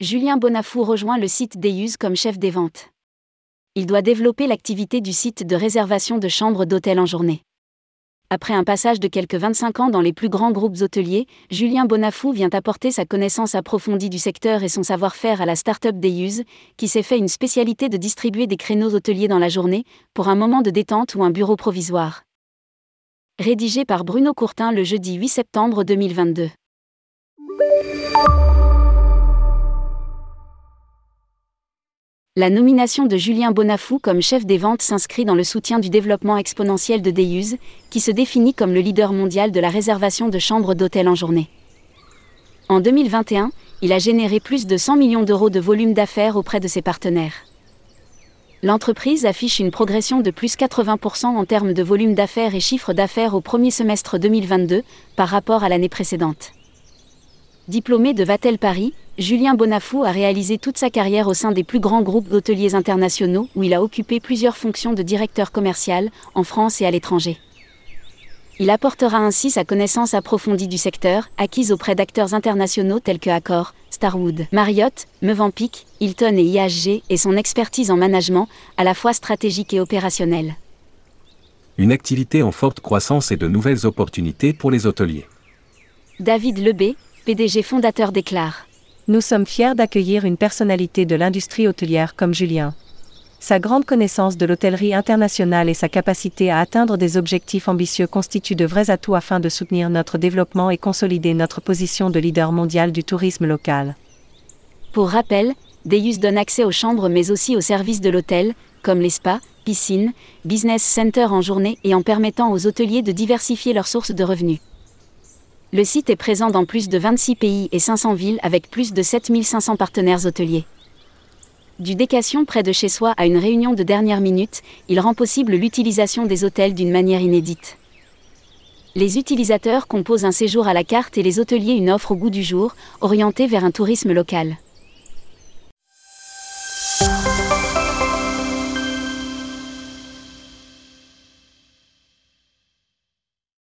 Julien Bonafou rejoint le site Deuse comme chef des ventes. Il doit développer l'activité du site de réservation de chambres d'hôtel en journée. Après un passage de quelques 25 ans dans les plus grands groupes hôteliers, Julien Bonafou vient apporter sa connaissance approfondie du secteur et son savoir-faire à la start-up Deuse, qui s'est fait une spécialité de distribuer des créneaux hôteliers dans la journée, pour un moment de détente ou un bureau provisoire. Rédigé par Bruno Courtin le jeudi 8 septembre 2022. La nomination de Julien Bonafou comme chef des ventes s'inscrit dans le soutien du développement exponentiel de Deuse, qui se définit comme le leader mondial de la réservation de chambres d'hôtel en journée. En 2021, il a généré plus de 100 millions d'euros de volume d'affaires auprès de ses partenaires. L'entreprise affiche une progression de plus 80% en termes de volume d'affaires et chiffre d'affaires au premier semestre 2022 par rapport à l'année précédente. Diplômé de Vatel Paris, Julien Bonafou a réalisé toute sa carrière au sein des plus grands groupes hôteliers internationaux où il a occupé plusieurs fonctions de directeur commercial en France et à l'étranger. Il apportera ainsi sa connaissance approfondie du secteur, acquise auprès d'acteurs internationaux tels que Accor, Starwood, Marriott, Mevampic, Hilton et IHG, et son expertise en management, à la fois stratégique et opérationnelle. Une activité en forte croissance et de nouvelles opportunités pour les hôteliers. David Lebé, PDG fondateur déclare. Nous sommes fiers d'accueillir une personnalité de l'industrie hôtelière comme Julien. Sa grande connaissance de l'hôtellerie internationale et sa capacité à atteindre des objectifs ambitieux constituent de vrais atouts afin de soutenir notre développement et consolider notre position de leader mondial du tourisme local. Pour rappel, Deus donne accès aux chambres mais aussi aux services de l'hôtel, comme les spas, piscines, business center en journée et en permettant aux hôteliers de diversifier leurs sources de revenus. Le site est présent dans plus de 26 pays et 500 villes avec plus de 7500 partenaires hôteliers. Du décation près de chez soi à une réunion de dernière minute, il rend possible l'utilisation des hôtels d'une manière inédite. Les utilisateurs composent un séjour à la carte et les hôteliers une offre au goût du jour, orientée vers un tourisme local.